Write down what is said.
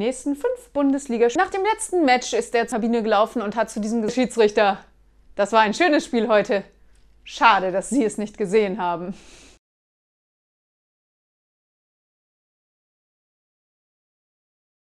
nächsten fünf Bundesligaspielen. Nach dem letzten Match ist der zur Kabine gelaufen und hat zu diesem Schiedsrichter, das war ein schönes Spiel heute. Schade, dass Sie es nicht gesehen haben.